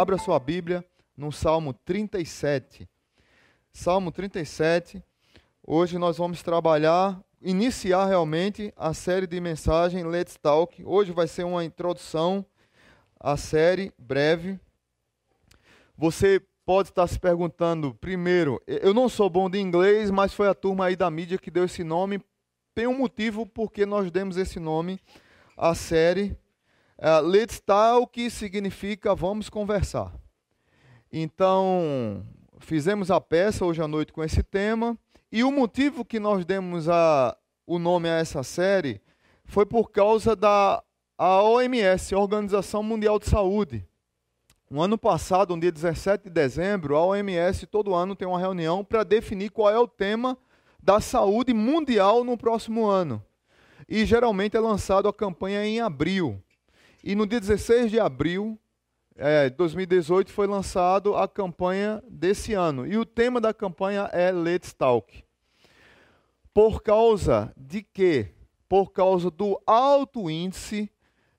Abra sua Bíblia no Salmo 37. Salmo 37. Hoje nós vamos trabalhar, iniciar realmente a série de mensagem Let's Talk. Hoje vai ser uma introdução à série breve. Você pode estar se perguntando, primeiro, eu não sou bom de inglês, mas foi a turma aí da mídia que deu esse nome. Tem um motivo porque nós demos esse nome à série Uh, let's talk significa vamos conversar. Então, fizemos a peça hoje à noite com esse tema. E o motivo que nós demos a, o nome a essa série foi por causa da a OMS, Organização Mundial de Saúde. No ano passado, no dia 17 de dezembro, a OMS todo ano tem uma reunião para definir qual é o tema da saúde mundial no próximo ano. E geralmente é lançado a campanha em abril. E no dia 16 de abril é, de 2018 foi lançado a campanha desse ano. E o tema da campanha é Let's Talk. Por causa de quê? Por causa do alto índice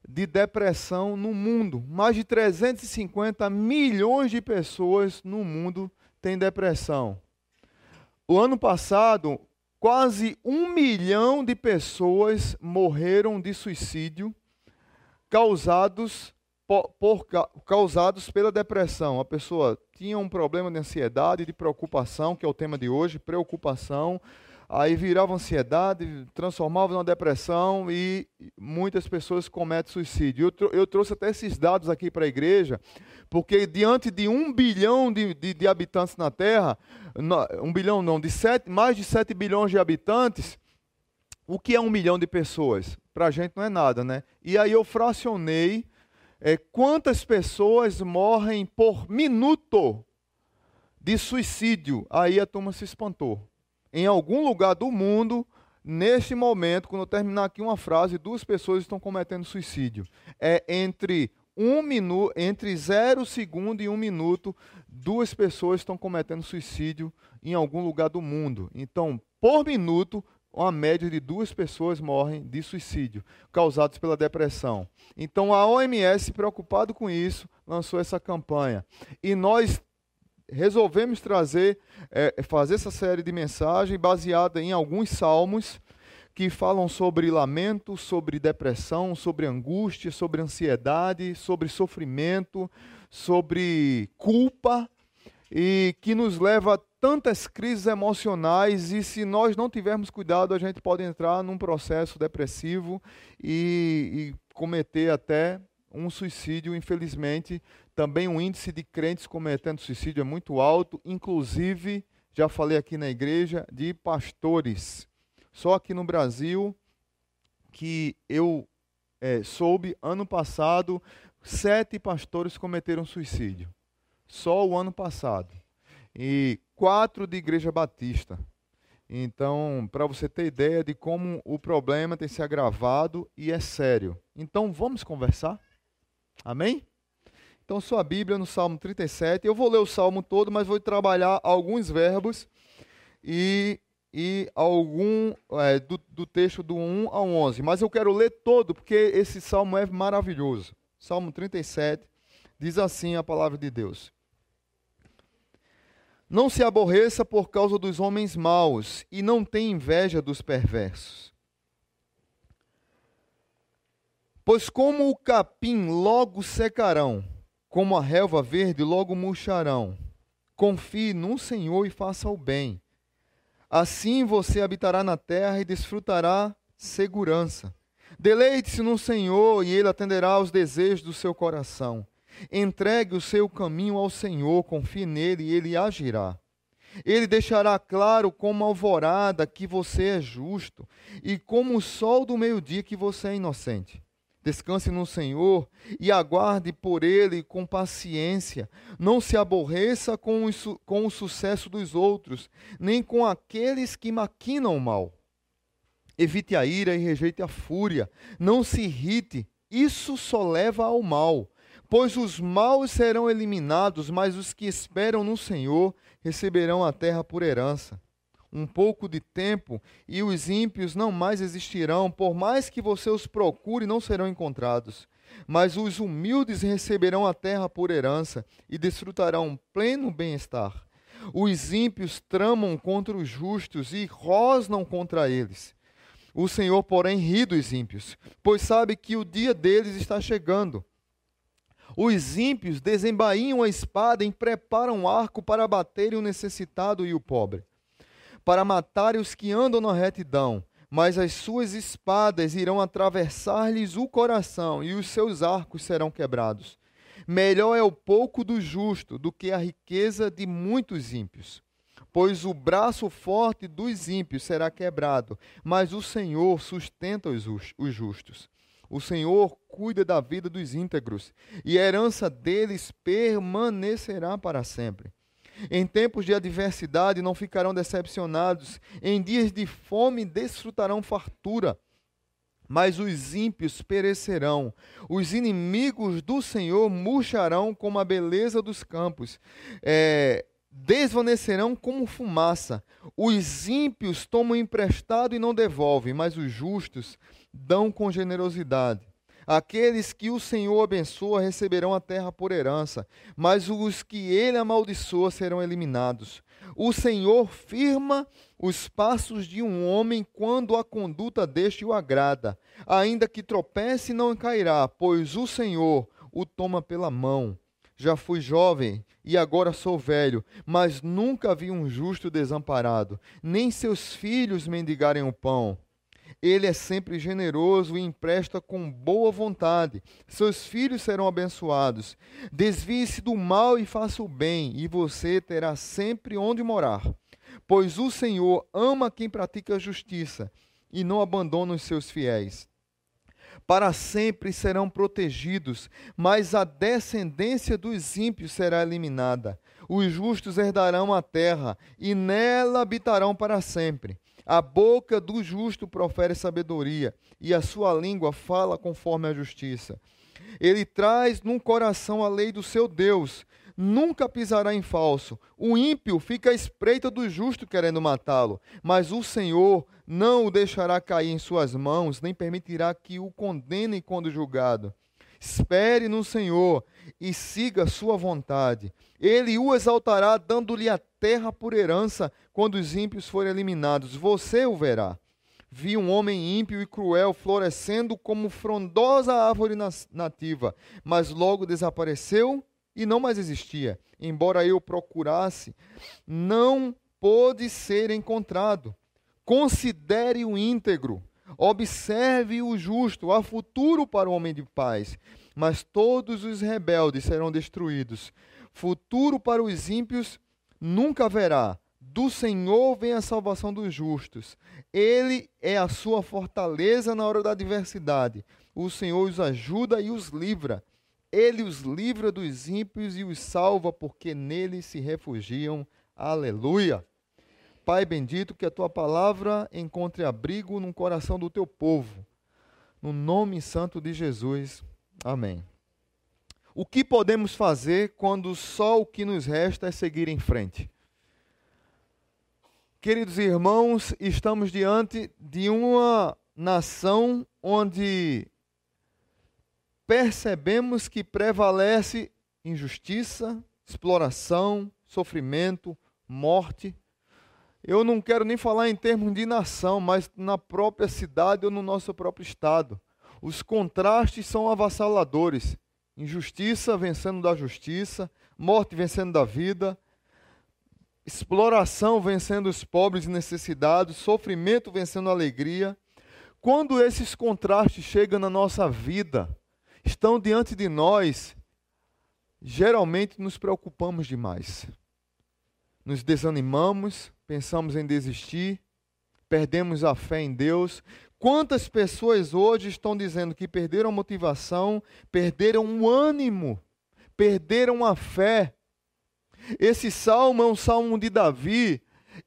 de depressão no mundo. Mais de 350 milhões de pessoas no mundo têm depressão. O ano passado, quase um milhão de pessoas morreram de suicídio causados por, causados pela depressão. A pessoa tinha um problema de ansiedade, de preocupação, que é o tema de hoje, preocupação, aí virava ansiedade, transformava numa depressão e muitas pessoas cometem suicídio. Eu, eu trouxe até esses dados aqui para a igreja, porque diante de um bilhão de, de, de habitantes na Terra, um bilhão não, de sete, mais de 7 bilhões de habitantes, o que é um milhão de pessoas? Para a gente não é nada, né? E aí eu fracionei é, quantas pessoas morrem por minuto de suicídio. Aí a turma se espantou. Em algum lugar do mundo, neste momento, quando eu terminar aqui uma frase, duas pessoas estão cometendo suicídio. É entre um minuto, entre zero segundo e um minuto, duas pessoas estão cometendo suicídio em algum lugar do mundo. Então, por minuto, uma média de duas pessoas morrem de suicídio causados pela depressão. Então a OMS, preocupado com isso, lançou essa campanha. E nós resolvemos trazer, é, fazer essa série de mensagens baseada em alguns salmos que falam sobre lamento, sobre depressão, sobre angústia, sobre ansiedade, sobre sofrimento, sobre culpa e que nos leva tantas crises emocionais e se nós não tivermos cuidado, a gente pode entrar num processo depressivo e, e cometer até um suicídio, infelizmente. Também o índice de crentes cometendo suicídio é muito alto, inclusive, já falei aqui na igreja, de pastores. Só aqui no Brasil, que eu é, soube, ano passado, sete pastores cometeram suicídio. Só o ano passado. E quatro de Igreja Batista. Então, para você ter ideia de como o problema tem se agravado e é sério. Então, vamos conversar? Amém? Então, sua Bíblia no Salmo 37. Eu vou ler o Salmo todo, mas vou trabalhar alguns verbos e, e algum é, do, do texto do 1 ao 11. Mas eu quero ler todo, porque esse salmo é maravilhoso. Salmo 37 diz assim a palavra de Deus. Não se aborreça por causa dos homens maus e não tenha inveja dos perversos. Pois como o capim logo secarão, como a relva verde logo murcharão. Confie no Senhor e faça o bem. Assim você habitará na terra e desfrutará segurança. Deleite-se no Senhor e ele atenderá aos desejos do seu coração. Entregue o seu caminho ao Senhor, confie nele e ele agirá. Ele deixará claro como alvorada que você é justo e como o sol do meio-dia que você é inocente. Descanse no Senhor e aguarde por Ele com paciência. Não se aborreça com o, com o sucesso dos outros, nem com aqueles que maquinam o mal. Evite a ira e rejeite a fúria. Não se irrite, isso só leva ao mal. Pois os maus serão eliminados, mas os que esperam no Senhor receberão a terra por herança. um pouco de tempo e os ímpios não mais existirão, por mais que você os procure, não serão encontrados. Mas os humildes receberão a terra por herança e desfrutarão pleno bem-estar. Os ímpios tramam contra os justos e rosnam contra eles. O Senhor, porém, ri dos ímpios, pois sabe que o dia deles está chegando. Os ímpios desembainham a espada e preparam um arco para baterem o necessitado e o pobre, para matarem os que andam na retidão. Mas as suas espadas irão atravessar-lhes o coração e os seus arcos serão quebrados. Melhor é o pouco do justo do que a riqueza de muitos ímpios. Pois o braço forte dos ímpios será quebrado, mas o Senhor sustenta os justos. O Senhor cuida da vida dos íntegros, e a herança deles permanecerá para sempre. Em tempos de adversidade não ficarão decepcionados, em dias de fome desfrutarão fartura mas os ímpios perecerão. Os inimigos do Senhor murcharão como a beleza dos campos, é, desvanecerão como fumaça. Os ímpios tomam emprestado e não devolvem, mas os justos dão com generosidade. Aqueles que o Senhor abençoa receberão a terra por herança, mas os que ele amaldiçoa serão eliminados. O Senhor firma os passos de um homem quando a conduta deste o agrada. Ainda que tropece, não cairá, pois o Senhor o toma pela mão. Já fui jovem e agora sou velho, mas nunca vi um justo desamparado, nem seus filhos mendigarem o pão. Ele é sempre generoso e empresta com boa vontade. Seus filhos serão abençoados. Desvie-se do mal e faça o bem, e você terá sempre onde morar. Pois o Senhor ama quem pratica a justiça e não abandona os seus fiéis. Para sempre serão protegidos, mas a descendência dos ímpios será eliminada. Os justos herdarão a terra e nela habitarão para sempre. A boca do justo profere sabedoria, e a sua língua fala conforme a justiça. Ele traz no coração a lei do seu Deus, nunca pisará em falso. O ímpio fica à espreita do justo querendo matá-lo, mas o Senhor não o deixará cair em suas mãos, nem permitirá que o condenem quando julgado. Espere no Senhor e siga sua vontade. Ele o exaltará, dando-lhe a terra por herança quando os ímpios forem eliminados. Você o verá. Vi um homem ímpio e cruel florescendo como frondosa árvore nativa, mas logo desapareceu e não mais existia. Embora eu procurasse, não pôde ser encontrado. Considere o íntegro, observe o justo, há futuro para o homem de paz, mas todos os rebeldes serão destruídos. Futuro para os ímpios nunca haverá. Do Senhor vem a salvação dos justos. Ele é a sua fortaleza na hora da adversidade. O Senhor os ajuda e os livra. Ele os livra dos ímpios e os salva, porque nele se refugiam. Aleluia. Pai bendito, que a tua palavra encontre abrigo no coração do teu povo. No nome santo de Jesus. Amém. O que podemos fazer quando só o que nos resta é seguir em frente? Queridos irmãos, estamos diante de uma nação onde percebemos que prevalece injustiça, exploração, sofrimento, morte. Eu não quero nem falar em termos de nação, mas na própria cidade ou no nosso próprio estado. Os contrastes são avassaladores. Injustiça vencendo da justiça, morte vencendo da vida, exploração vencendo os pobres e necessitados, sofrimento vencendo a alegria. Quando esses contrastes chegam na nossa vida, estão diante de nós, geralmente nos preocupamos demais. Nos desanimamos, pensamos em desistir, perdemos a fé em Deus, Quantas pessoas hoje estão dizendo que perderam a motivação, perderam o ânimo, perderam a fé? Esse salmo é um salmo de Davi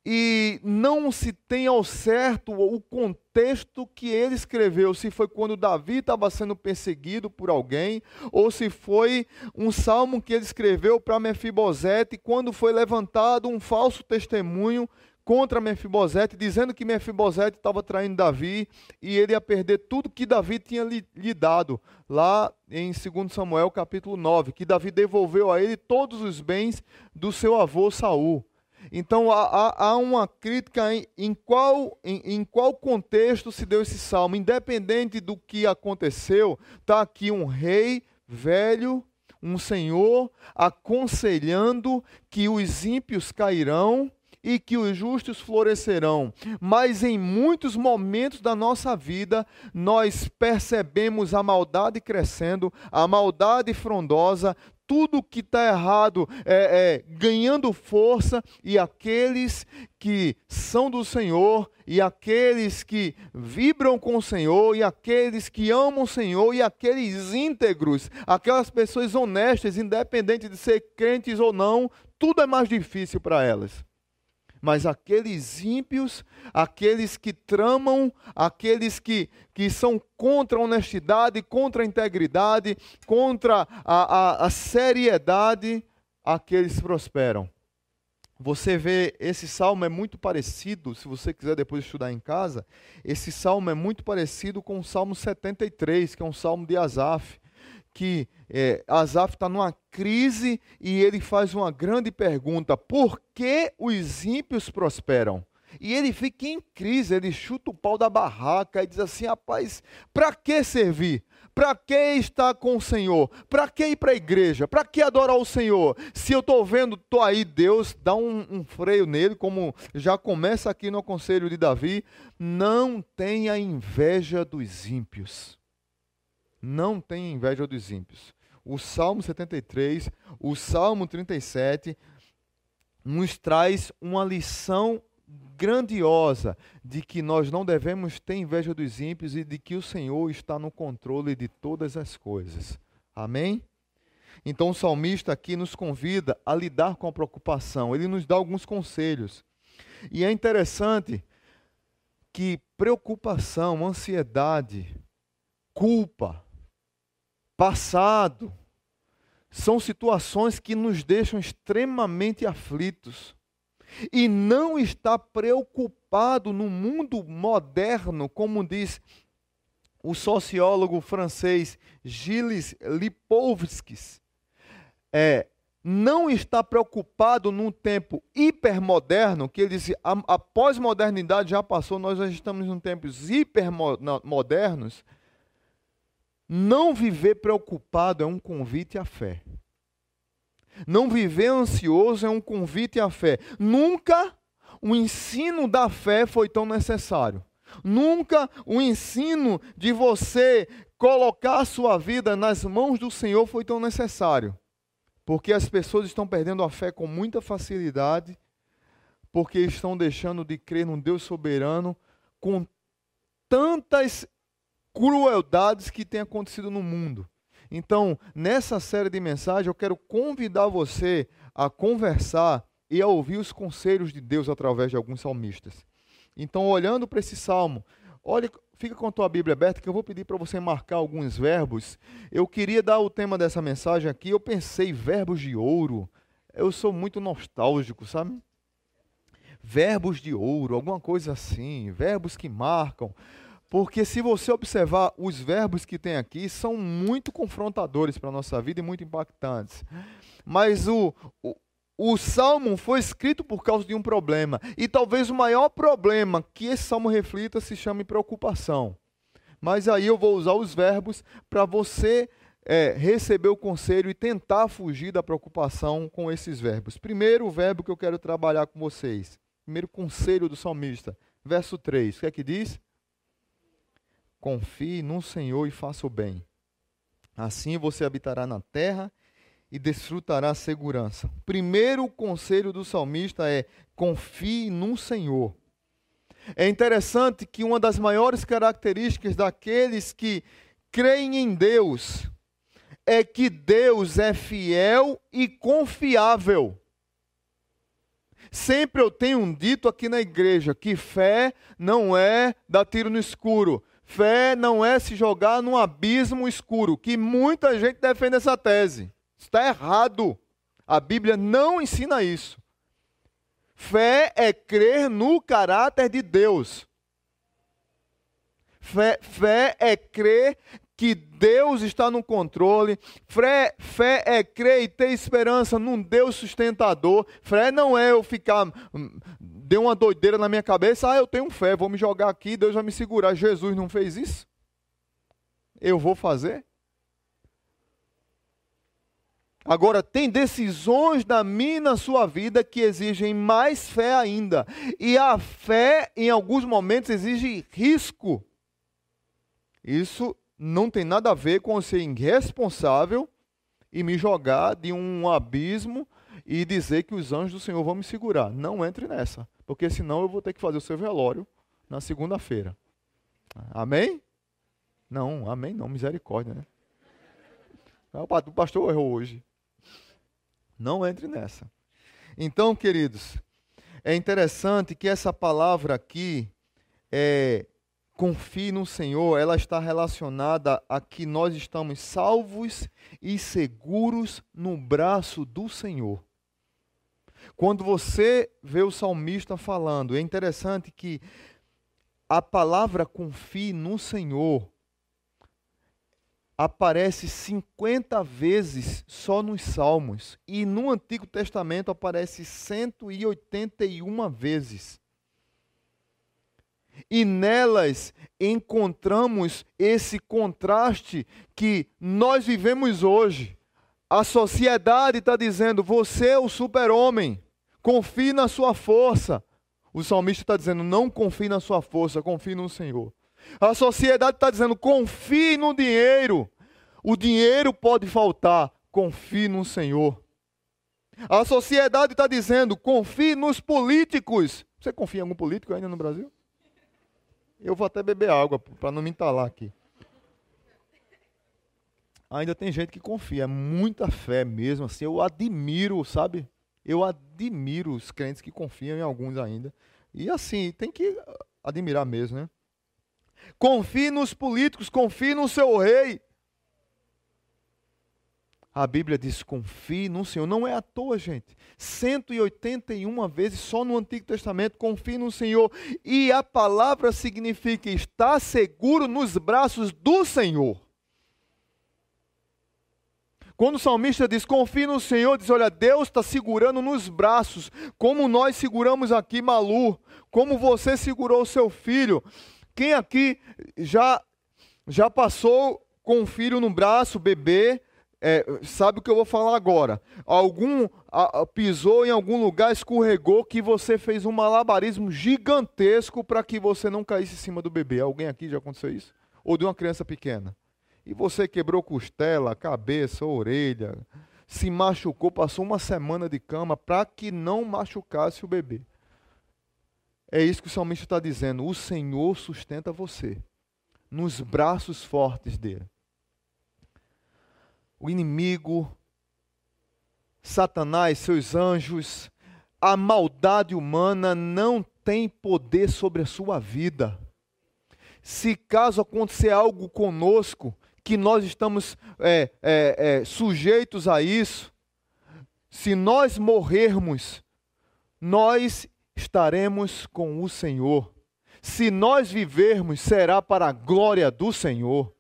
e não se tem ao certo o contexto que ele escreveu, se foi quando Davi estava sendo perseguido por alguém, ou se foi um salmo que ele escreveu para Mefibosete quando foi levantado um falso testemunho contra Mefibosete, dizendo que Mefibosete estava traindo Davi e ele ia perder tudo que Davi tinha lhe, lhe dado, lá em 2 Samuel capítulo 9, que Davi devolveu a ele todos os bens do seu avô Saul. Então há, há uma crítica em, em qual, em, em, qual contexto se deu esse salmo. Independente do que aconteceu, está aqui um rei velho, um senhor, aconselhando que os ímpios cairão e que os justos florescerão. Mas em muitos momentos da nossa vida, nós percebemos a maldade crescendo, a maldade frondosa, tudo que está errado é, é, ganhando força, e aqueles que são do Senhor, e aqueles que vibram com o Senhor, e aqueles que amam o Senhor, e aqueles íntegros, aquelas pessoas honestas, independente de ser crentes ou não, tudo é mais difícil para elas mas aqueles ímpios, aqueles que tramam, aqueles que, que são contra a honestidade, contra a integridade, contra a, a, a seriedade, aqueles prosperam. Você vê, esse salmo é muito parecido, se você quiser depois estudar em casa, esse salmo é muito parecido com o Salmo 73, que é um salmo de Asaf que é, Asaf está numa crise e ele faz uma grande pergunta: por que os ímpios prosperam? E ele fica em crise, ele chuta o pau da barraca e diz assim: rapaz, para que servir? Para que estar com o Senhor? Para que ir para a igreja? Para que adorar o Senhor? Se eu estou vendo, estou aí, Deus dá um, um, freio nele, como já começa aqui no conselho de Davi. Não tenha inveja dos ímpios não tem inveja dos ímpios. O Salmo 73, o Salmo 37 nos traz uma lição grandiosa de que nós não devemos ter inveja dos ímpios e de que o Senhor está no controle de todas as coisas. Amém? Então o salmista aqui nos convida a lidar com a preocupação. Ele nos dá alguns conselhos. E é interessante que preocupação, ansiedade, culpa, passado, são situações que nos deixam extremamente aflitos. E não está preocupado no mundo moderno, como diz o sociólogo francês Gilles Lipovskis, é, não está preocupado num tempo hipermoderno, que ele diz, a, a pós-modernidade já passou, nós já estamos em tempos hipermodernos, não viver preocupado é um convite à fé. Não viver ansioso é um convite à fé. Nunca o ensino da fé foi tão necessário. Nunca o ensino de você colocar a sua vida nas mãos do Senhor foi tão necessário. Porque as pessoas estão perdendo a fé com muita facilidade, porque estão deixando de crer num Deus soberano com tantas crueldades que têm acontecido no mundo. Então, nessa série de mensagens, eu quero convidar você a conversar e a ouvir os conselhos de Deus através de alguns salmistas. Então, olhando para esse salmo, olha, fica com a tua Bíblia aberta que eu vou pedir para você marcar alguns verbos. Eu queria dar o tema dessa mensagem aqui, eu pensei verbos de ouro. Eu sou muito nostálgico, sabe? Verbos de ouro, alguma coisa assim, verbos que marcam. Porque se você observar, os verbos que tem aqui são muito confrontadores para a nossa vida e muito impactantes. Mas o, o, o salmo foi escrito por causa de um problema. E talvez o maior problema que esse salmo reflita se chame preocupação. Mas aí eu vou usar os verbos para você é, receber o conselho e tentar fugir da preocupação com esses verbos. Primeiro, o verbo que eu quero trabalhar com vocês. Primeiro conselho do salmista. Verso 3. O que é que diz? Confie no Senhor e faça o bem. Assim você habitará na terra e desfrutará segurança. Primeiro conselho do salmista é: confie no Senhor. É interessante que uma das maiores características daqueles que creem em Deus é que Deus é fiel e confiável. Sempre eu tenho dito aqui na igreja que fé não é dar tiro no escuro. Fé não é se jogar num abismo escuro, que muita gente defende essa tese. Está errado. A Bíblia não ensina isso. Fé é crer no caráter de Deus. Fé, fé é crer que Deus está no controle. Fé, fé é crer e ter esperança num Deus sustentador. Fé não é eu ficar. Deu uma doideira na minha cabeça. Ah, eu tenho fé, vou me jogar aqui, Deus vai me segurar. Jesus não fez isso? Eu vou fazer? Agora, tem decisões na minha e na sua vida que exigem mais fé ainda. E a fé, em alguns momentos, exige risco. Isso não tem nada a ver com ser irresponsável e me jogar de um abismo e dizer que os anjos do Senhor vão me segurar. Não entre nessa, porque senão eu vou ter que fazer o seu velório na segunda-feira. Amém? Não, amém não, misericórdia, né? O pastor errou hoje. Não entre nessa. Então, queridos, é interessante que essa palavra aqui, é, confie no Senhor, ela está relacionada a que nós estamos salvos e seguros no braço do Senhor. Quando você vê o salmista falando, é interessante que a palavra confie no Senhor aparece 50 vezes só nos Salmos e no Antigo Testamento aparece 181 vezes. E nelas encontramos esse contraste que nós vivemos hoje. A sociedade está dizendo: você é o super-homem, confie na sua força. O salmista está dizendo: não confie na sua força, confie no Senhor. A sociedade está dizendo: confie no dinheiro. O dinheiro pode faltar, confie no Senhor. A sociedade está dizendo: confie nos políticos. Você confia em algum político ainda no Brasil? Eu vou até beber água para não me entalar aqui. Ainda tem gente que confia, é muita fé mesmo. Assim, eu admiro, sabe? Eu admiro os crentes que confiam em alguns ainda. E assim, tem que admirar mesmo, né? Confie nos políticos, confie no seu rei. A Bíblia diz: confie no Senhor. Não é à toa, gente. 181 vezes só no Antigo Testamento, confie no Senhor. E a palavra significa estar seguro nos braços do Senhor. Quando o salmista diz confie no Senhor, diz: Olha, Deus está segurando nos braços, como nós seguramos aqui Malu, como você segurou o seu filho. Quem aqui já, já passou com o filho no braço, bebê, é, sabe o que eu vou falar agora? Algum a, a, pisou em algum lugar, escorregou, que você fez um malabarismo gigantesco para que você não caísse em cima do bebê. Alguém aqui já aconteceu isso? Ou de uma criança pequena? E você quebrou costela, cabeça, orelha, se machucou, passou uma semana de cama para que não machucasse o bebê. É isso que o salmista está dizendo. O Senhor sustenta você nos braços fortes dele. O inimigo, Satanás, seus anjos, a maldade humana não tem poder sobre a sua vida. Se caso acontecer algo conosco, que nós estamos é, é, é, sujeitos a isso, se nós morrermos, nós estaremos com o Senhor. Se nós vivermos, será para a glória do Senhor.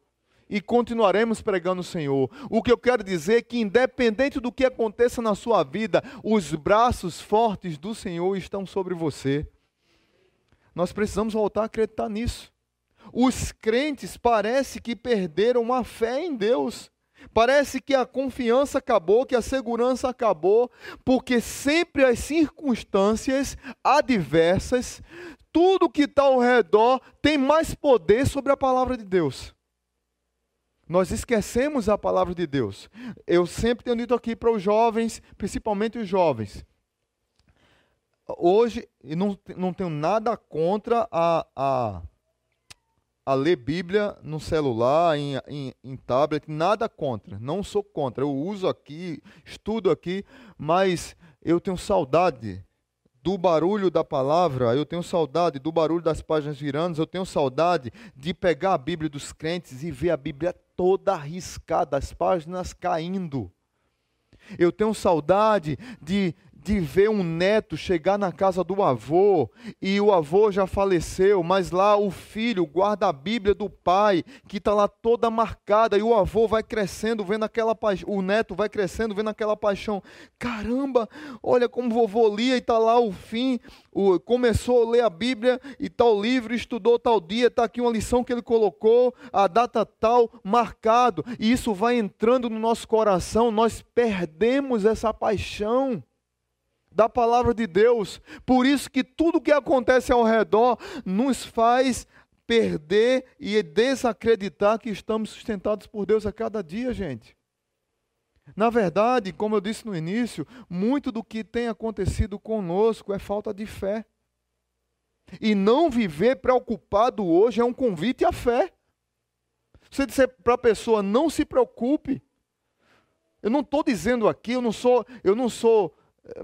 E continuaremos pregando o Senhor. O que eu quero dizer é que, independente do que aconteça na sua vida, os braços fortes do Senhor estão sobre você. Nós precisamos voltar a acreditar nisso. Os crentes parece que perderam a fé em Deus. Parece que a confiança acabou, que a segurança acabou, porque sempre as circunstâncias adversas, tudo que está ao redor tem mais poder sobre a palavra de Deus. Nós esquecemos a palavra de Deus. Eu sempre tenho dito aqui para os jovens, principalmente os jovens. Hoje, não, não tenho nada contra a, a a ler Bíblia no celular, em, em, em, tablet, nada contra. Não sou contra. Eu uso aqui, estudo aqui, mas eu tenho saudade do barulho da palavra, eu tenho saudade do barulho das páginas virando, eu tenho saudade de pegar a Bíblia dos crentes e ver a Bíblia toda arriscada, as páginas caindo. Eu tenho saudade de, de ver um neto chegar na casa do avô e o avô já faleceu, mas lá o filho guarda a Bíblia do pai, que está lá toda marcada, e o avô vai crescendo, vendo aquela paixão, o neto vai crescendo, vendo aquela paixão. Caramba, olha como o vovô lia e está lá o fim, o, começou a ler a Bíblia e tal livro, estudou tal dia, está aqui uma lição que ele colocou, a data tal, marcado, e isso vai entrando no nosso coração, nós perdemos essa paixão da palavra de Deus. Por isso que tudo que acontece ao redor nos faz perder e desacreditar que estamos sustentados por Deus a cada dia, gente. Na verdade, como eu disse no início, muito do que tem acontecido conosco é falta de fé. E não viver preocupado hoje é um convite à fé. Você disser para a pessoa, não se preocupe. Eu não estou dizendo aqui, eu não sou, eu não sou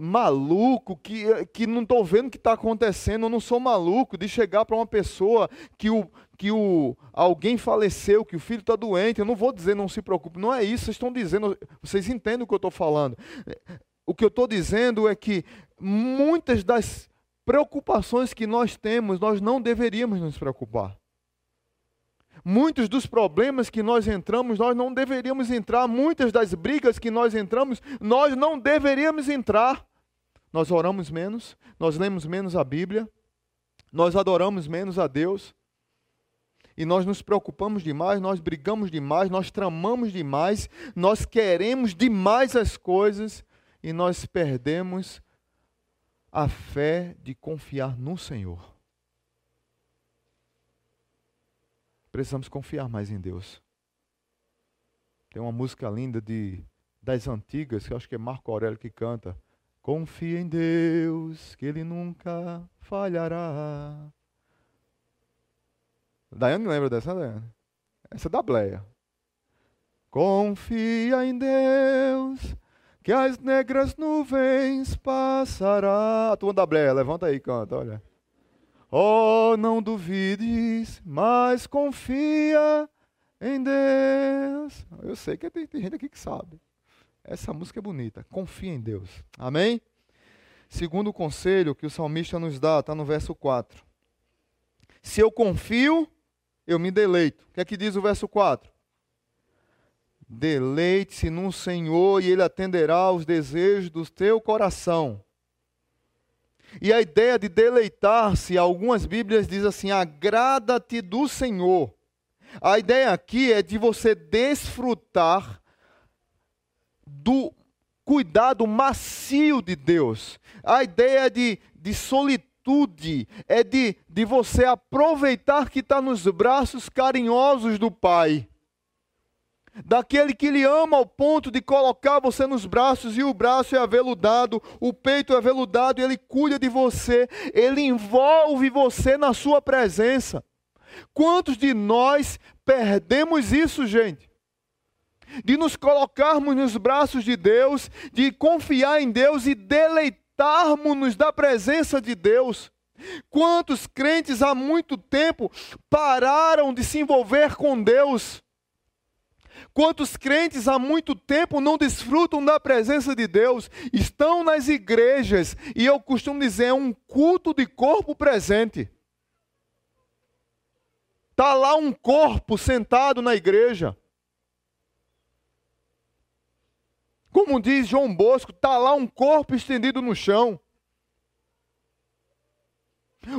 maluco, que, que não estou vendo o que está acontecendo, eu não sou maluco de chegar para uma pessoa que, o, que o, alguém faleceu, que o filho está doente, eu não vou dizer não se preocupe, não é isso, vocês estão dizendo, vocês entendem o que eu estou falando. O que eu estou dizendo é que muitas das preocupações que nós temos, nós não deveríamos nos preocupar. Muitos dos problemas que nós entramos, nós não deveríamos entrar. Muitas das brigas que nós entramos, nós não deveríamos entrar. Nós oramos menos, nós lemos menos a Bíblia, nós adoramos menos a Deus. E nós nos preocupamos demais, nós brigamos demais, nós tramamos demais, nós queremos demais as coisas e nós perdemos a fé de confiar no Senhor. Precisamos confiar mais em Deus. Tem uma música linda de das antigas, que eu acho que é Marco Aurélio que canta. Confia em Deus, que Ele nunca falhará. Daiane lembra dessa, Daiane? Essa é da Bleia. Confia em Deus, que as negras nuvens passará. A turma da Bleia, levanta aí e canta, olha. Oh, não duvides, mas confia em Deus. Eu sei que tem, tem gente aqui que sabe. Essa música é bonita. Confia em Deus. Amém? Segundo conselho que o salmista nos dá, está no verso 4. Se eu confio, eu me deleito. O que é que diz o verso 4? Deleite-se no Senhor e Ele atenderá aos desejos do teu coração. E a ideia de deleitar-se, algumas Bíblias diz assim: agrada-te do Senhor. A ideia aqui é de você desfrutar do cuidado macio de Deus. A ideia de, de solitude é de, de você aproveitar que está nos braços carinhosos do Pai daquele que lhe ama ao ponto de colocar você nos braços e o braço é aveludado, o peito é aveludado ele cuida de você, ele envolve você na sua presença. Quantos de nós perdemos isso, gente? De nos colocarmos nos braços de Deus, de confiar em Deus e deleitarmos-nos da presença de Deus. Quantos crentes há muito tempo pararam de se envolver com Deus? Quantos crentes há muito tempo não desfrutam da presença de Deus, estão nas igrejas, e eu costumo dizer, é um culto de corpo presente. Está lá um corpo sentado na igreja. Como diz João Bosco, está lá um corpo estendido no chão.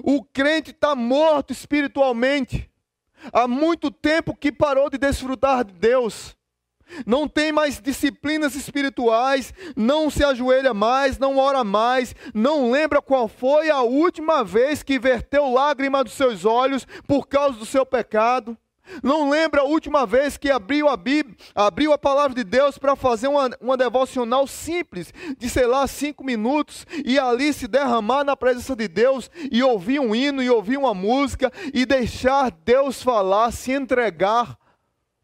O crente está morto espiritualmente. Há muito tempo que parou de desfrutar de Deus. Não tem mais disciplinas espirituais, não se ajoelha mais, não ora mais, não lembra qual foi a última vez que verteu lágrima dos seus olhos por causa do seu pecado. Não lembra a última vez que abriu a Bíblia, abriu a palavra de Deus para fazer uma, uma devocional simples, de sei lá, cinco minutos, e ali se derramar na presença de Deus, e ouvir um hino, e ouvir uma música, e deixar Deus falar, se entregar.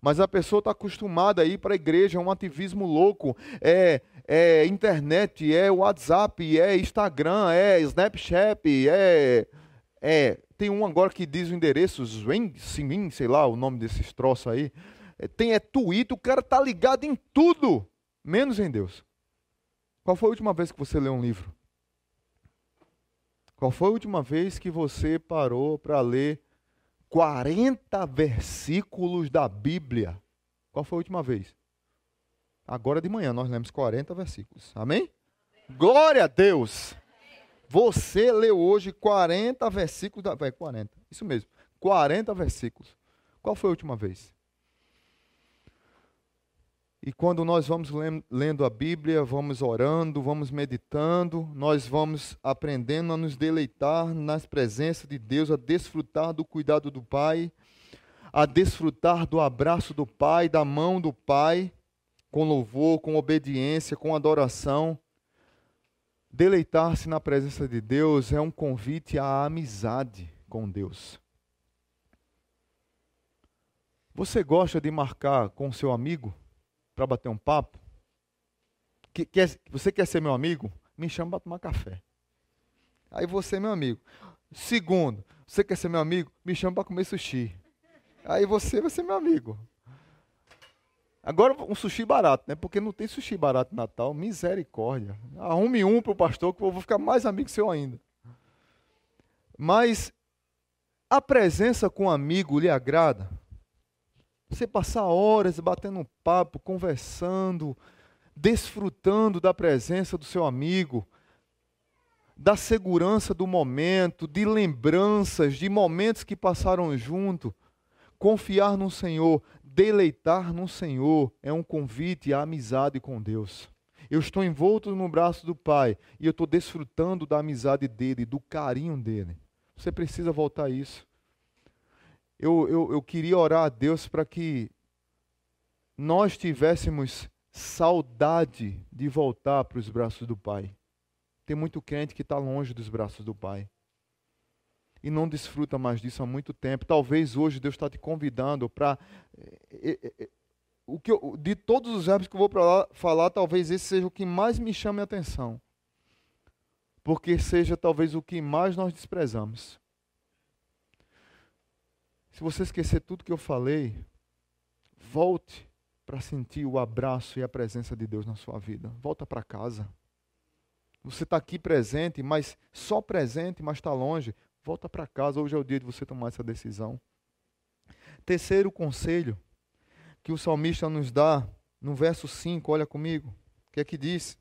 Mas a pessoa está acostumada a ir para a igreja, é um ativismo louco, é, é internet, é WhatsApp, é Instagram, é Snapchat, é, é tem um agora que diz o endereço, Zwen, Simin, sei lá o nome desses troços aí. É, tem é Twitter, o cara tá ligado em tudo, menos em Deus. Qual foi a última vez que você leu um livro? Qual foi a última vez que você parou para ler 40 versículos da Bíblia? Qual foi a última vez? Agora de manhã nós lemos 40 versículos. Amém? Glória a Deus! Você leu hoje 40 versículos da. Vai, 40. Isso mesmo. 40 versículos. Qual foi a última vez? E quando nós vamos lendo a Bíblia, vamos orando, vamos meditando, nós vamos aprendendo a nos deleitar nas presenças de Deus, a desfrutar do cuidado do Pai, a desfrutar do abraço do Pai, da mão do Pai, com louvor, com obediência, com adoração. Deleitar-se na presença de Deus é um convite à amizade com Deus. Você gosta de marcar com seu amigo para bater um papo? Que, quer, você quer ser meu amigo? Me chama para tomar café. Aí você é meu amigo. Segundo, você quer ser meu amigo? Me chama para comer sushi. Aí você vai ser meu amigo. Agora um sushi barato, né? Porque não tem sushi barato no Natal. Misericórdia. Arrume um para o pastor que eu vou ficar mais amigo seu ainda. Mas a presença com um amigo lhe agrada? Você passar horas batendo um papo, conversando, desfrutando da presença do seu amigo, da segurança do momento, de lembranças, de momentos que passaram junto. Confiar no Senhor, deleitar no Senhor é um convite à amizade com Deus. Eu estou envolto no braço do Pai e eu estou desfrutando da amizade dele, do carinho dele. Você precisa voltar a isso. Eu, eu, eu queria orar a Deus para que nós tivéssemos saudade de voltar para os braços do Pai. Tem muito crente que está longe dos braços do Pai e não desfruta mais disso há muito tempo. Talvez hoje Deus está te convidando para. Eh, eh, eh, o que eu, de todos os verbos que eu vou lá, falar, talvez esse seja o que mais me chame a atenção. Porque seja talvez o que mais nós desprezamos. Se você esquecer tudo que eu falei, volte para sentir o abraço e a presença de Deus na sua vida. Volta para casa. Você está aqui presente, mas só presente, mas está longe. Volta para casa, hoje é o dia de você tomar essa decisão. Terceiro conselho que o salmista nos dá no verso 5, olha comigo. O que é que diz?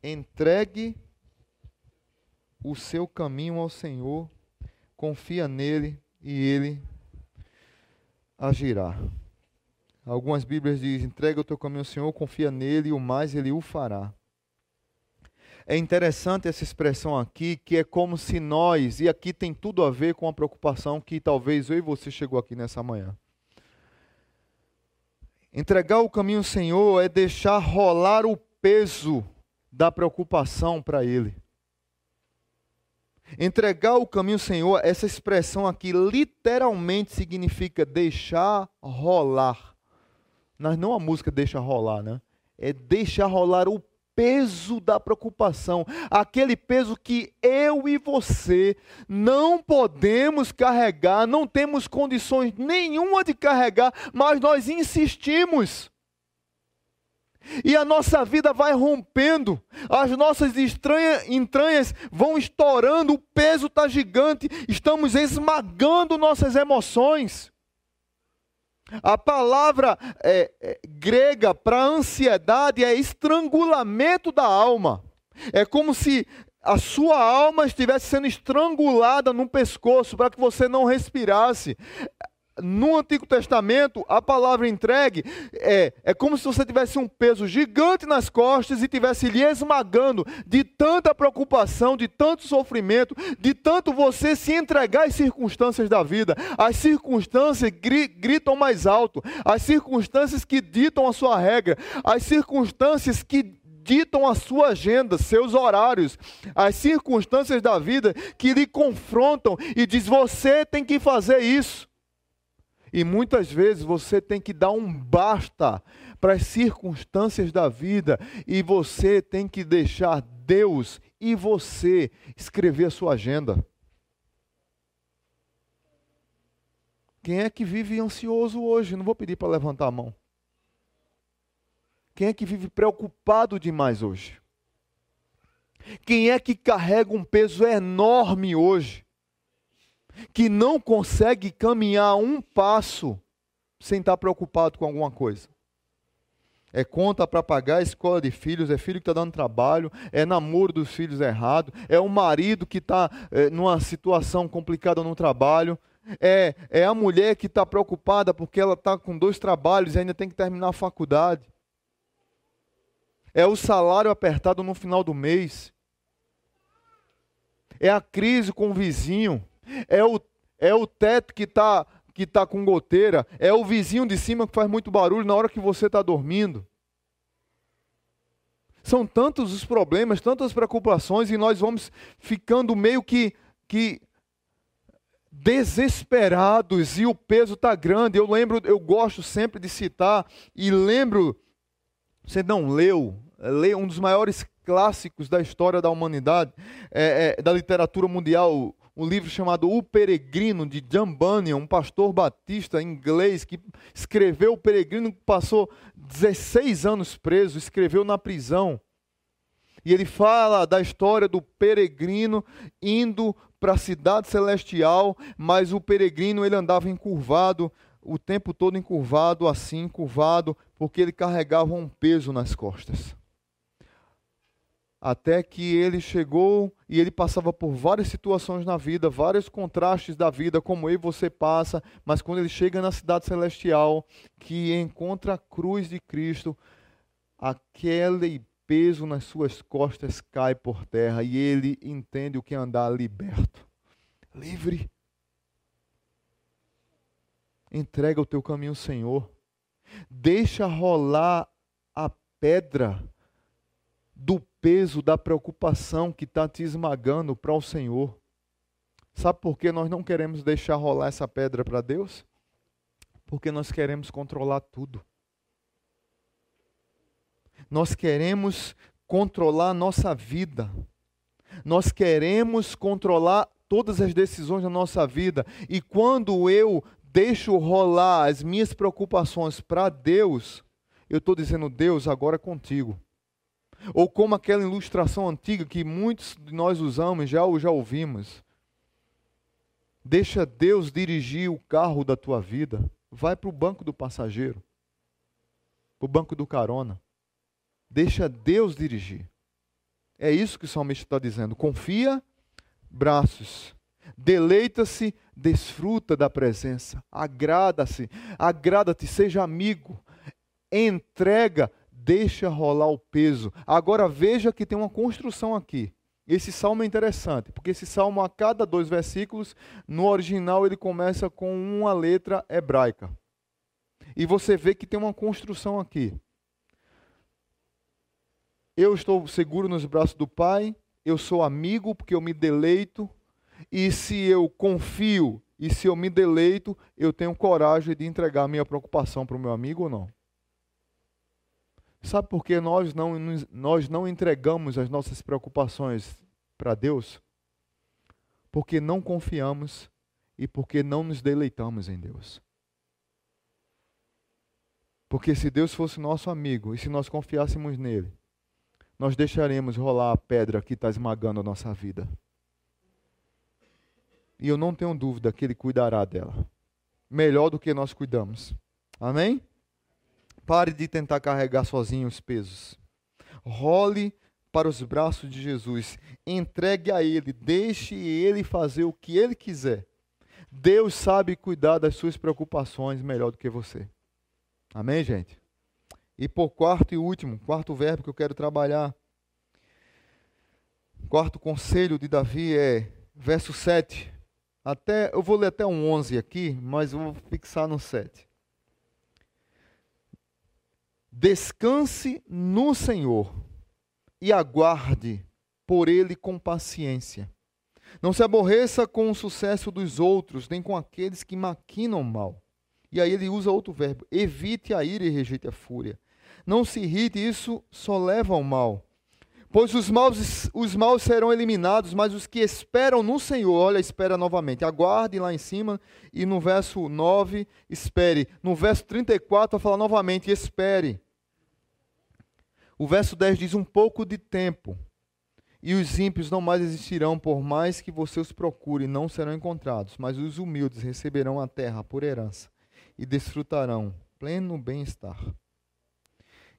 Entregue o seu caminho ao Senhor, confia nele e ele agirá. Algumas Bíblias dizem: entrega o teu caminho ao Senhor, confia nele e o mais ele o fará. É interessante essa expressão aqui, que é como se nós, e aqui tem tudo a ver com a preocupação que talvez eu e você chegou aqui nessa manhã. Entregar o caminho ao Senhor é deixar rolar o peso da preocupação para Ele. Entregar o caminho ao Senhor, essa expressão aqui literalmente significa deixar rolar. Mas não a música deixa rolar, né? É deixar rolar o peso da preocupação, aquele peso que eu e você não podemos carregar, não temos condições nenhuma de carregar, mas nós insistimos. E a nossa vida vai rompendo, as nossas entranhas vão estourando, o peso está gigante, estamos esmagando nossas emoções. A palavra é, é, grega para ansiedade é estrangulamento da alma. É como se a sua alma estivesse sendo estrangulada no pescoço para que você não respirasse no Antigo Testamento, a palavra entregue é, é como se você tivesse um peso gigante nas costas e tivesse lhe esmagando de tanta preocupação, de tanto sofrimento, de tanto você se entregar às circunstâncias da vida. As circunstâncias gri, gritam mais alto, as circunstâncias que ditam a sua regra, as circunstâncias que ditam a sua agenda, seus horários, as circunstâncias da vida que lhe confrontam e diz: você tem que fazer isso. E muitas vezes você tem que dar um basta para as circunstâncias da vida e você tem que deixar Deus e você escrever a sua agenda. Quem é que vive ansioso hoje? Não vou pedir para levantar a mão. Quem é que vive preocupado demais hoje? Quem é que carrega um peso enorme hoje? Que não consegue caminhar um passo sem estar preocupado com alguma coisa? É conta para pagar a escola de filhos, é filho que está dando trabalho, é namoro dos filhos errado, é o marido que está é, numa situação complicada no trabalho, é, é a mulher que está preocupada porque ela está com dois trabalhos e ainda tem que terminar a faculdade. É o salário apertado no final do mês. É a crise com o vizinho. É o, é o teto que está que está com goteira, é o vizinho de cima que faz muito barulho na hora que você está dormindo. São tantos os problemas, tantas preocupações, e nós vamos ficando meio que, que desesperados, e o peso está grande. Eu lembro, eu gosto sempre de citar, e lembro, você não leu, lê um dos maiores clássicos da história da humanidade, é, é, da literatura mundial, um livro chamado O Peregrino, de John Bunyan, um pastor batista inglês que escreveu O Peregrino, passou 16 anos preso, escreveu na prisão. E ele fala da história do peregrino indo para a cidade celestial, mas o peregrino ele andava encurvado, o tempo todo encurvado, assim, encurvado, porque ele carregava um peso nas costas até que ele chegou e ele passava por várias situações na vida, vários contrastes da vida, como eu e você passa, mas quando ele chega na cidade celestial, que encontra a cruz de Cristo, aquele peso nas suas costas cai por terra e ele entende o que é andar liberto, livre. Entrega o teu caminho, Senhor. Deixa rolar a pedra do peso da preocupação que está te esmagando para o Senhor. Sabe por que nós não queremos deixar rolar essa pedra para Deus? Porque nós queremos controlar tudo. Nós queremos controlar a nossa vida. Nós queremos controlar todas as decisões da nossa vida. E quando eu deixo rolar as minhas preocupações para Deus, eu estou dizendo, Deus, agora é contigo. Ou como aquela ilustração antiga que muitos de nós usamos, já já ouvimos. Deixa Deus dirigir o carro da tua vida. Vai para o banco do passageiro, para o banco do carona. Deixa Deus dirigir. É isso que o salmista está dizendo. Confia, braços. Deleita-se, desfruta da presença. Agrada-se, agrada-te, seja amigo. Entrega, deixa rolar o peso. Agora veja que tem uma construção aqui. Esse salmo é interessante, porque esse salmo, a cada dois versículos, no original ele começa com uma letra hebraica. E você vê que tem uma construção aqui. Eu estou seguro nos braços do Pai, eu sou amigo porque eu me deleito, e se eu confio e se eu me deleito, eu tenho coragem de entregar minha preocupação para o meu amigo ou não? Sabe por que nós não, nós não entregamos as nossas preocupações para Deus? Porque não confiamos e porque não nos deleitamos em Deus. Porque se Deus fosse nosso amigo e se nós confiássemos nele, nós deixaremos rolar a pedra que está esmagando a nossa vida. E eu não tenho dúvida que Ele cuidará dela. Melhor do que nós cuidamos. Amém? Pare de tentar carregar sozinho os pesos. Role para os braços de Jesus. Entregue a Ele. Deixe Ele fazer o que Ele quiser. Deus sabe cuidar das suas preocupações melhor do que você. Amém, gente? E por quarto e último, quarto verbo que eu quero trabalhar. Quarto conselho de Davi é verso 7. Até, eu vou ler até um 11 aqui, mas vou fixar no 7. Descanse no Senhor e aguarde por Ele com paciência. Não se aborreça com o sucesso dos outros, nem com aqueles que maquinam mal. E aí ele usa outro verbo: evite a ira e rejeite a fúria. Não se irrite, isso só leva ao mal. Pois os maus, os maus serão eliminados, mas os que esperam no Senhor, olha, espera novamente. Aguarde lá em cima e no verso 9, espere. No verso 34, vai falar novamente, espere. O verso 10 diz: Um pouco de tempo, e os ímpios não mais existirão, por mais que você os procure, não serão encontrados, mas os humildes receberão a terra por herança e desfrutarão pleno bem-estar.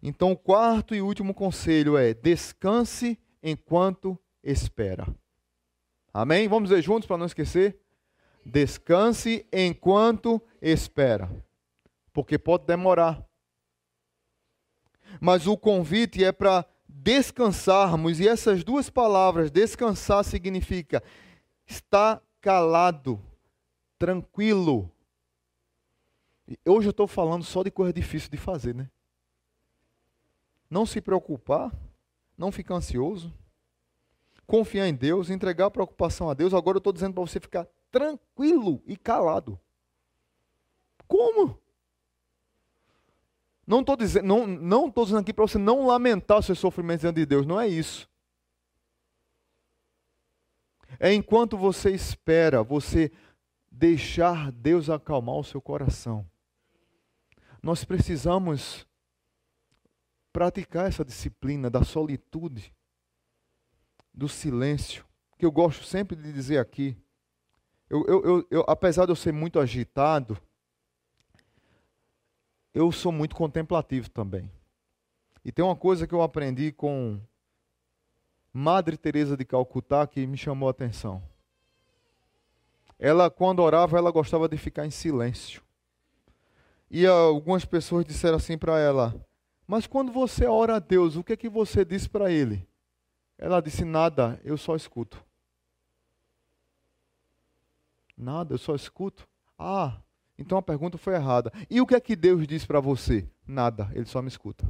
Então, o quarto e último conselho é: descanse enquanto espera. Amém? Vamos ver juntos para não esquecer? Descanse enquanto espera, porque pode demorar. Mas o convite é para descansarmos, e essas duas palavras, descansar, significa estar calado, tranquilo. Hoje eu estou falando só de coisa difícil de fazer, né? Não se preocupar, não ficar ansioso, confiar em Deus, entregar a preocupação a Deus. Agora eu estou dizendo para você ficar tranquilo e calado. Como? Não estou dizendo, não, não estou dizendo aqui para você não lamentar os seus sofrimentos diante de Deus, não é isso. É enquanto você espera, você deixar Deus acalmar o seu coração. Nós precisamos praticar essa disciplina da solitude, do silêncio, que eu gosto sempre de dizer aqui. Eu, eu, eu, apesar de eu ser muito agitado, eu sou muito contemplativo também. E tem uma coisa que eu aprendi com Madre Teresa de Calcutá que me chamou a atenção. Ela, quando orava, ela gostava de ficar em silêncio. E algumas pessoas disseram assim para ela: Mas quando você ora a Deus, o que é que você diz para Ele? Ela disse: Nada, eu só escuto. Nada, eu só escuto. Ah, então a pergunta foi errada. E o que é que Deus diz para você? Nada, ele só me escuta.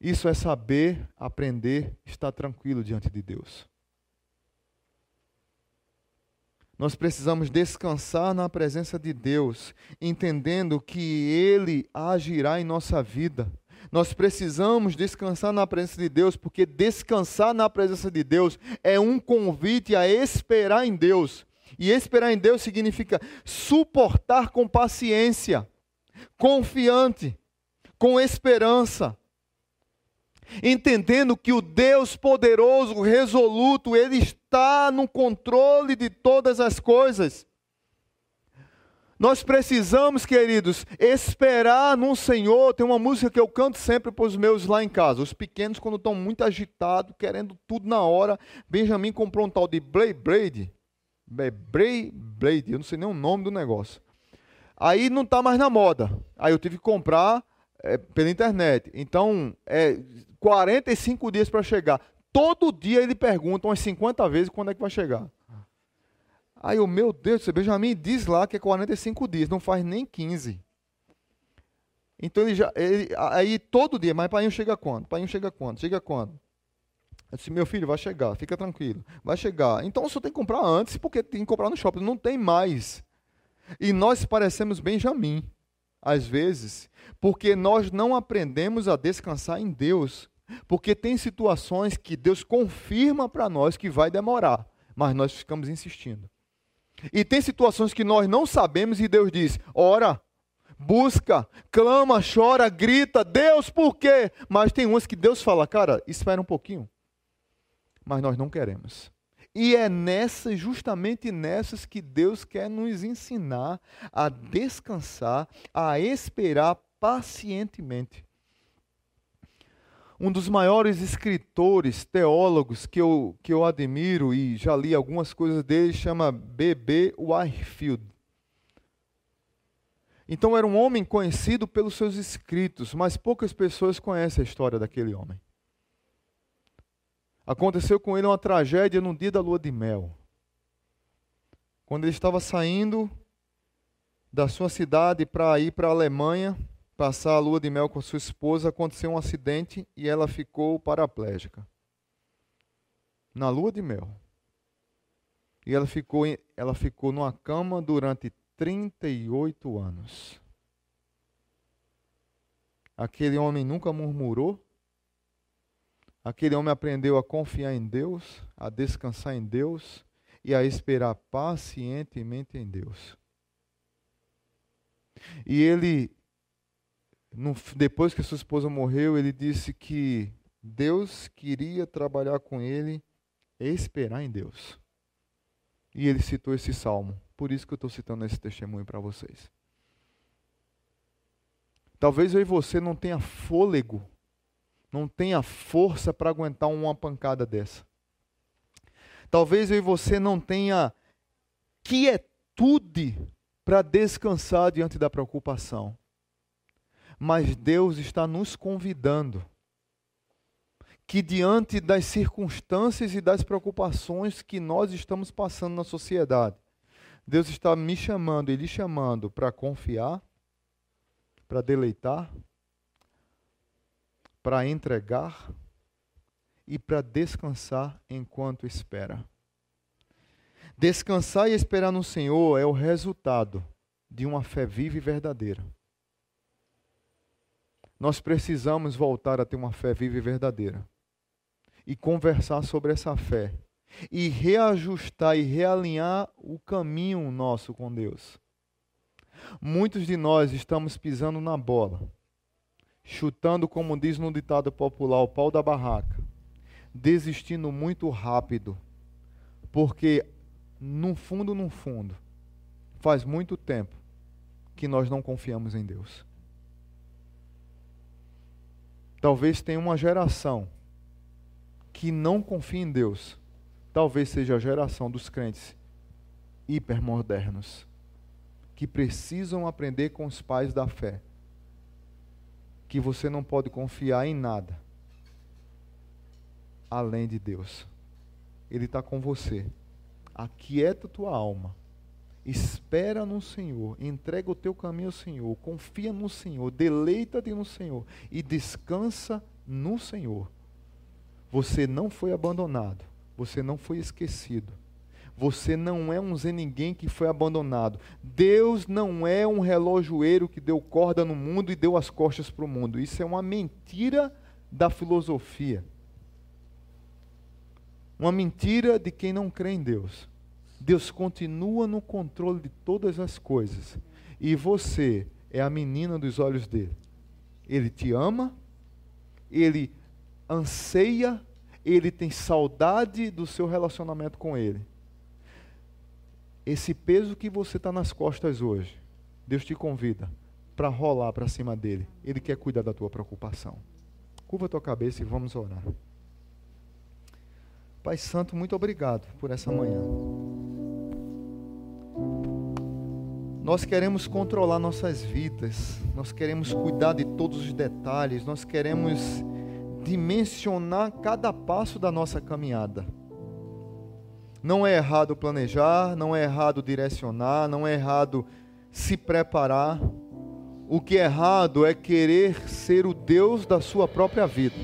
Isso é saber, aprender, estar tranquilo diante de Deus. Nós precisamos descansar na presença de Deus, entendendo que Ele agirá em nossa vida nós precisamos descansar na presença de Deus, porque descansar na presença de Deus é um convite a esperar em Deus. E esperar em Deus significa suportar com paciência, confiante, com esperança, entendendo que o Deus poderoso, resoluto, ele está no controle de todas as coisas. Nós precisamos, queridos, esperar no Senhor. Tem uma música que eu canto sempre para os meus lá em casa. Os pequenos, quando estão muito agitados, querendo tudo na hora. Benjamin comprou um tal de Blade Blade. Blade Blade, eu não sei nem o nome do negócio. Aí não está mais na moda. Aí eu tive que comprar é, pela internet. Então, é 45 dias para chegar. Todo dia ele pergunta umas 50 vezes quando é que vai chegar. Aí o meu Deus, você Benjamin diz lá que é 45 dias, não faz nem 15. Então ele já, ele, aí todo dia, mas pai chega quando? Pai chega quando? Chega quando? Eu disse, meu filho, vai chegar, fica tranquilo, vai chegar. Então senhor tem que comprar antes, porque tem que comprar no shopping, não tem mais. E nós parecemos Benjamin, às vezes, porque nós não aprendemos a descansar em Deus. Porque tem situações que Deus confirma para nós que vai demorar, mas nós ficamos insistindo. E tem situações que nós não sabemos e Deus diz: ora, busca, clama, chora, grita, Deus, por quê? Mas tem umas que Deus fala, cara, espera um pouquinho. Mas nós não queremos. E é nessas, justamente nessas, que Deus quer nos ensinar a descansar, a esperar pacientemente um dos maiores escritores, teólogos que eu, que eu admiro e já li algumas coisas dele, chama B.B. Whitefield. Então era um homem conhecido pelos seus escritos, mas poucas pessoas conhecem a história daquele homem. Aconteceu com ele uma tragédia no dia da lua de mel. Quando ele estava saindo da sua cidade para ir para a Alemanha, passar a lua de mel com sua esposa, aconteceu um acidente e ela ficou paraplégica. Na lua de mel. E ela ficou, ela ficou numa cama durante 38 anos. Aquele homem nunca murmurou. Aquele homem aprendeu a confiar em Deus, a descansar em Deus e a esperar pacientemente em Deus. E ele no, depois que sua esposa morreu, ele disse que Deus queria trabalhar com ele e esperar em Deus. E ele citou esse salmo. Por isso que eu estou citando esse testemunho para vocês. Talvez eu e você não tenha fôlego, não tenha força para aguentar uma pancada dessa. Talvez eu e você não tenha quietude para descansar diante da preocupação. Mas Deus está nos convidando que diante das circunstâncias e das preocupações que nós estamos passando na sociedade, Deus está me chamando e lhe chamando para confiar, para deleitar, para entregar e para descansar enquanto espera. Descansar e esperar no Senhor é o resultado de uma fé viva e verdadeira. Nós precisamos voltar a ter uma fé viva e verdadeira. E conversar sobre essa fé. E reajustar e realinhar o caminho nosso com Deus. Muitos de nós estamos pisando na bola, chutando, como diz no ditado popular, o pau da barraca, desistindo muito rápido, porque no fundo, no fundo, faz muito tempo que nós não confiamos em Deus. Talvez tenha uma geração que não confia em Deus. Talvez seja a geração dos crentes hipermodernos que precisam aprender com os pais da fé que você não pode confiar em nada além de Deus. Ele está com você. Aquieta tua alma. Espera no Senhor, entrega o teu caminho ao Senhor, confia no Senhor, deleita-te no Senhor e descansa no Senhor. Você não foi abandonado, você não foi esquecido. Você não é um Zé ninguém que foi abandonado. Deus não é um relojoeiro que deu corda no mundo e deu as costas para o mundo. Isso é uma mentira da filosofia. Uma mentira de quem não crê em Deus. Deus continua no controle de todas as coisas. E você é a menina dos olhos dele. Ele te ama, ele anseia, ele tem saudade do seu relacionamento com ele. Esse peso que você está nas costas hoje, Deus te convida para rolar para cima dele. Ele quer cuidar da tua preocupação. Curva a tua cabeça e vamos orar. Pai Santo, muito obrigado por essa manhã. Nós queremos controlar nossas vidas, nós queremos cuidar de todos os detalhes, nós queremos dimensionar cada passo da nossa caminhada. Não é errado planejar, não é errado direcionar, não é errado se preparar. O que é errado é querer ser o Deus da sua própria vida.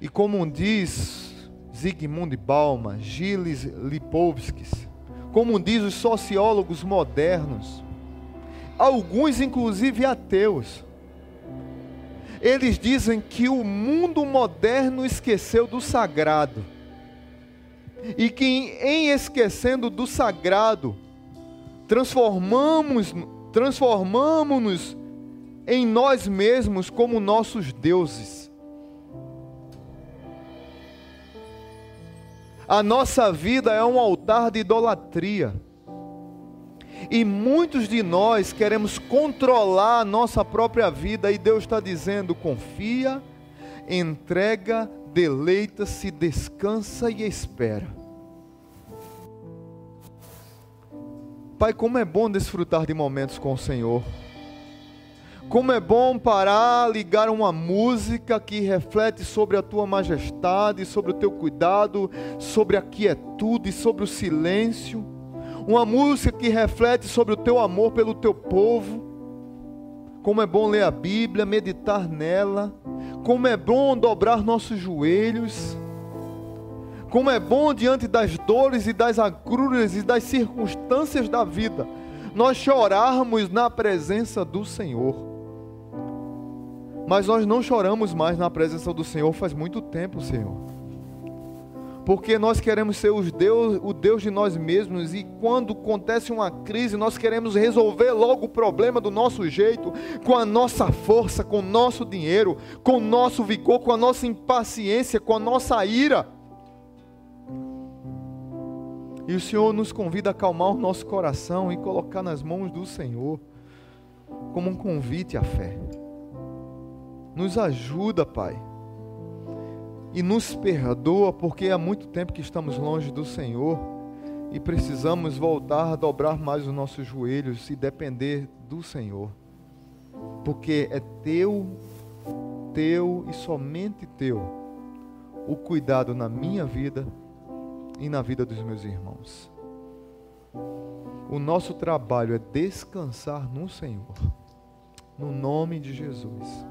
E como diz Zygmunt Bauman, Gilles Lipovskis, como diz os sociólogos modernos, alguns inclusive ateus, eles dizem que o mundo moderno esqueceu do sagrado. E que em esquecendo do sagrado, transformamos transformamos-nos em nós mesmos como nossos deuses. A nossa vida é um altar de idolatria. E muitos de nós queremos controlar a nossa própria vida, e Deus está dizendo: confia, entrega, deleita-se, descansa e espera. Pai, como é bom desfrutar de momentos com o Senhor. Como é bom parar, ligar uma música que reflete sobre a tua majestade, sobre o teu cuidado, sobre a quietude, sobre o silêncio uma música que reflete sobre o teu amor pelo teu povo. Como é bom ler a Bíblia, meditar nela. Como é bom dobrar nossos joelhos. Como é bom diante das dores e das agruras e das circunstâncias da vida, nós chorarmos na presença do Senhor. Mas nós não choramos mais na presença do Senhor faz muito tempo, Senhor. porque nós queremos ser os Deus, o Deus de nós mesmos e quando acontece uma crise, nós queremos resolver logo o problema do nosso jeito, com a nossa força, com o nosso dinheiro, com o nosso vigor, com a nossa impaciência, com a nossa ira. E o Senhor nos convida a acalmar o nosso coração e colocar nas mãos do Senhor, como um convite à fé. Nos ajuda, Pai e nos perdoa porque há muito tempo que estamos longe do Senhor e precisamos voltar a dobrar mais os nossos joelhos e depender do Senhor. Porque é teu, teu e somente teu o cuidado na minha vida e na vida dos meus irmãos. O nosso trabalho é descansar no Senhor. No nome de Jesus.